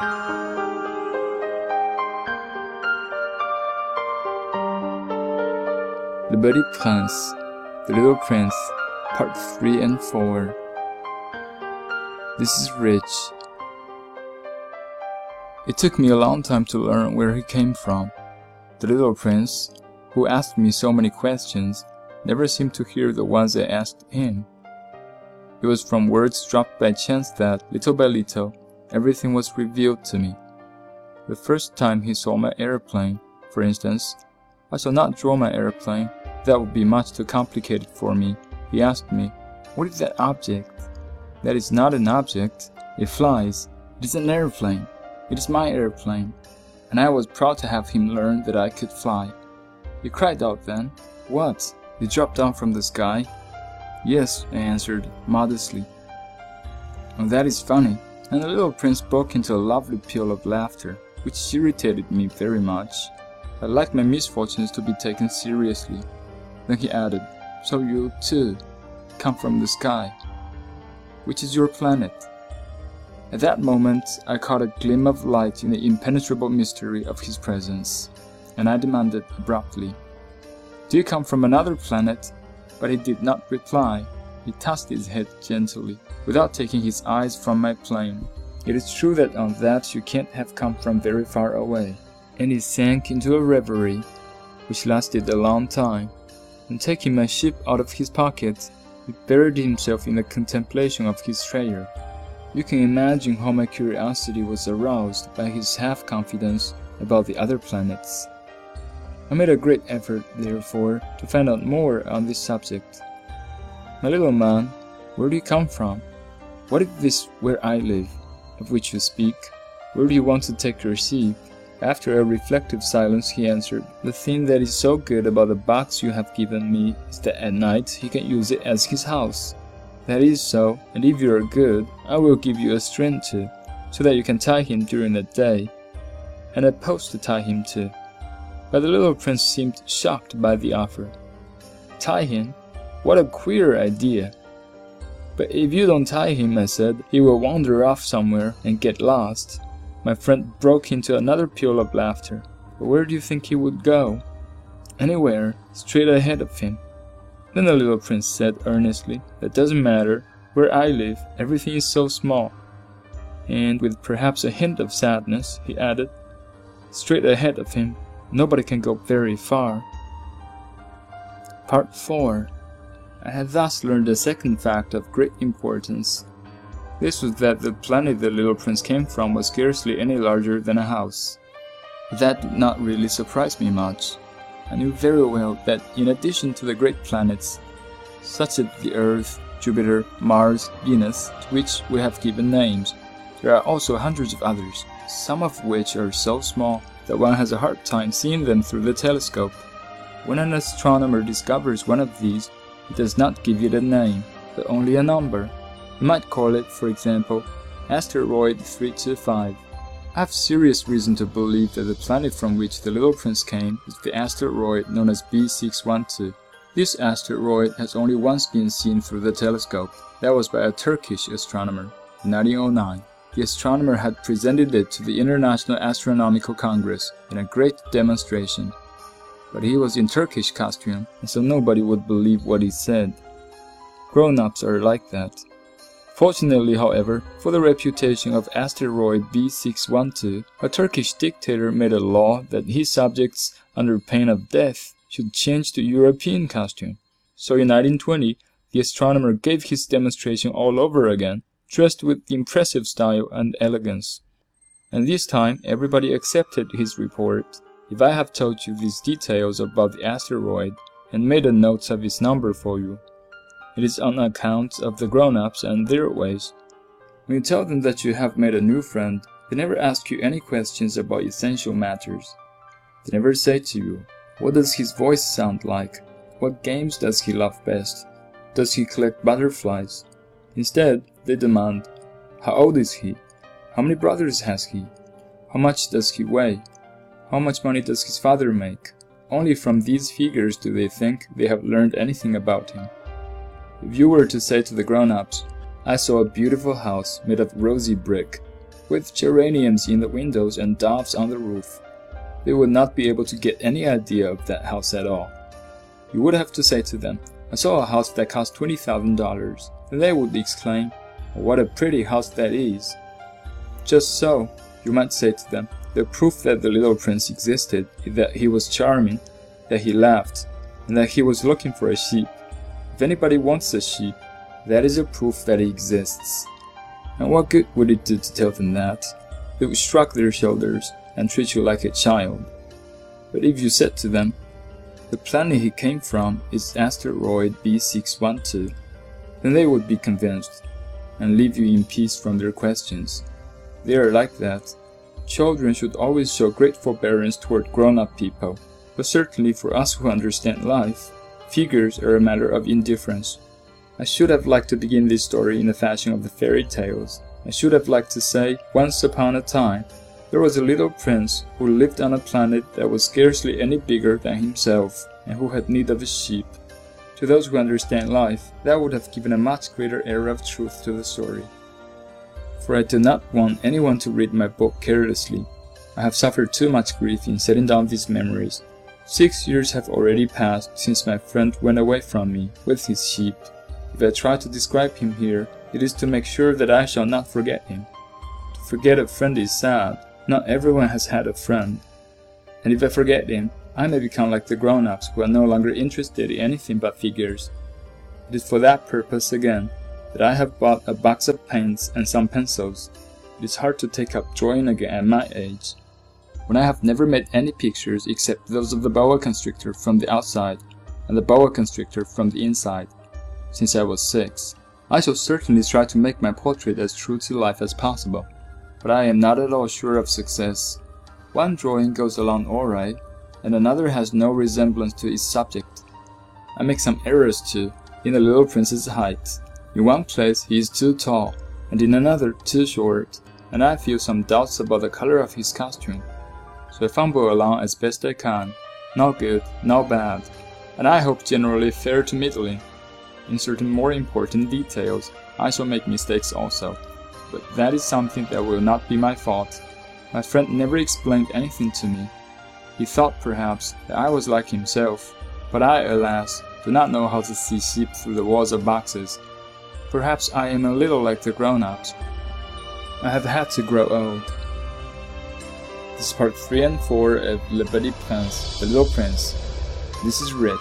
Petit Prince, The Little Prince, Part 3 and 4. This is Rich. It took me a long time to learn where he came from. The little prince, who asked me so many questions, never seemed to hear the ones I asked him. It was from words dropped by chance that, little by little, everything was revealed to me. The first time he saw my airplane, for instance, I shall not draw my airplane, that would be much too complicated for me. He asked me, What is that object? That is not an object. It flies. It is an airplane. It is my airplane. And I was proud to have him learn that I could fly. He cried out then, What? You dropped down from the sky? Yes, I answered, modestly. Oh, that is funny. And the little prince broke into a lovely peal of laughter, which irritated me very much. I like my misfortunes to be taken seriously. Then he added, So you, too, come from the sky. Which is your planet? At that moment, I caught a gleam of light in the impenetrable mystery of his presence, and I demanded abruptly, Do you come from another planet? But he did not reply. He tossed his head gently, without taking his eyes from my plane. It is true that on that you can't have come from very far away. And he sank into a reverie, which lasted a long time and taking my ship out of his pocket, he buried himself in the contemplation of his treasure. You can imagine how my curiosity was aroused by his half confidence about the other planets. I made a great effort, therefore, to find out more on this subject. My little man, where do you come from? What is this where I live, of which you speak? Where do you want to take your seat? After a reflective silence, he answered, The thing that is so good about the box you have given me is that at night he can use it as his house. That is so, and if you are good, I will give you a string too, so that you can tie him during the day, and a post to tie him to. But the little prince seemed shocked by the offer. Tie him? What a queer idea! But if you don't tie him, I said, he will wander off somewhere and get lost. My friend broke into another peal of laughter. But where do you think he would go? Anywhere, straight ahead of him. Then the little prince said earnestly, That doesn't matter. Where I live, everything is so small. And with perhaps a hint of sadness, he added, Straight ahead of him, nobody can go very far. Part 4 I had thus learned a second fact of great importance. This was that the planet the little prince came from was scarcely any larger than a house. That did not really surprise me much. I knew very well that in addition to the great planets, such as the Earth, Jupiter, Mars, Venus, to which we have given names, there are also hundreds of others, some of which are so small that one has a hard time seeing them through the telescope. When an astronomer discovers one of these, he does not give you the name, but only a number. You might call it, for example, asteroid 325. I have serious reason to believe that the planet from which the little prince came is the asteroid known as B612. This asteroid has only once been seen through the telescope. That was by a Turkish astronomer in 1909. The astronomer had presented it to the International Astronomical Congress in a great demonstration. But he was in Turkish costume, and so nobody would believe what he said. Grown-ups are like that. Fortunately, however, for the reputation of asteroid B612, a Turkish dictator made a law that his subjects, under pain of death, should change to European costume. So in 1920, the astronomer gave his demonstration all over again, dressed with impressive style and elegance. And this time, everybody accepted his report. If I have told you these details about the asteroid and made a note of its number for you, it is on account of the grown-ups and their ways. When you tell them that you have made a new friend, they never ask you any questions about essential matters. They never say to you, what does his voice sound like? What games does he love best? Does he collect butterflies? Instead, they demand, how old is he? How many brothers has he? How much does he weigh? How much money does his father make? Only from these figures do they think they have learned anything about him. If you were to say to the grown-ups, I saw a beautiful house made of rosy brick, with geraniums in the windows and doves on the roof. They would not be able to get any idea of that house at all. You would have to say to them, I saw a house that cost $20,000. and they would exclaim, What a pretty house that is. Just so, you might say to them, the proof that the little prince existed is that he was charming, that he laughed, and that he was looking for a sheep. If anybody wants a sheep, that is a proof that he exists. And what good would it do to tell them that? They would shrug their shoulders and treat you like a child. But if you said to them, the planet he came from is asteroid B612, then they would be convinced and leave you in peace from their questions. They are like that. Children should always show great forbearance toward grown-up people, but certainly for us who understand life, figures are a matter of indifference. I should have liked to begin this story in the fashion of the fairy tales. I should have liked to say, once upon a time, there was a little prince who lived on a planet that was scarcely any bigger than himself, and who had need of a sheep. To those who understand life, that would have given a much greater air of truth to the story. For I do not want anyone to read my book carelessly. I have suffered too much grief in setting down these memories. Six years have already passed since my friend went away from me with his sheep. If I try to describe him here, it is to make sure that I shall not forget him. To forget a friend is sad. Not everyone has had a friend. And if I forget him, I may become like the grown-ups who are no longer interested in anything but figures. It is for that purpose again that I have bought a box of paints and some pencils. It is hard to take up drawing again at my age, when I have never made any pictures except those of the boa constrictor from the outside and the boa constrictor from the inside, since I was six. I shall certainly try to make my portrait as true to life as possible, but I am not at all sure of success. One drawing goes along all right, and another has no resemblance to its subject. I make some errors too, in the little prince's height. In one place he is too tall, and in another too short, and I feel some doubts about the color of his costume. So I fumble along as best I can, not good, not bad, and I hope generally fair to middling. In certain more important details, I shall make mistakes also, but that is something that will not be my fault. My friend never explained anything to me. He thought perhaps that I was like himself, but I, alas, do not know how to see sheep through the walls of boxes. Perhaps I am a little like the grown-ups. I have had to grow old. This is part 3 and 4 of Le Petit Prince, The Little Prince. This is Rich.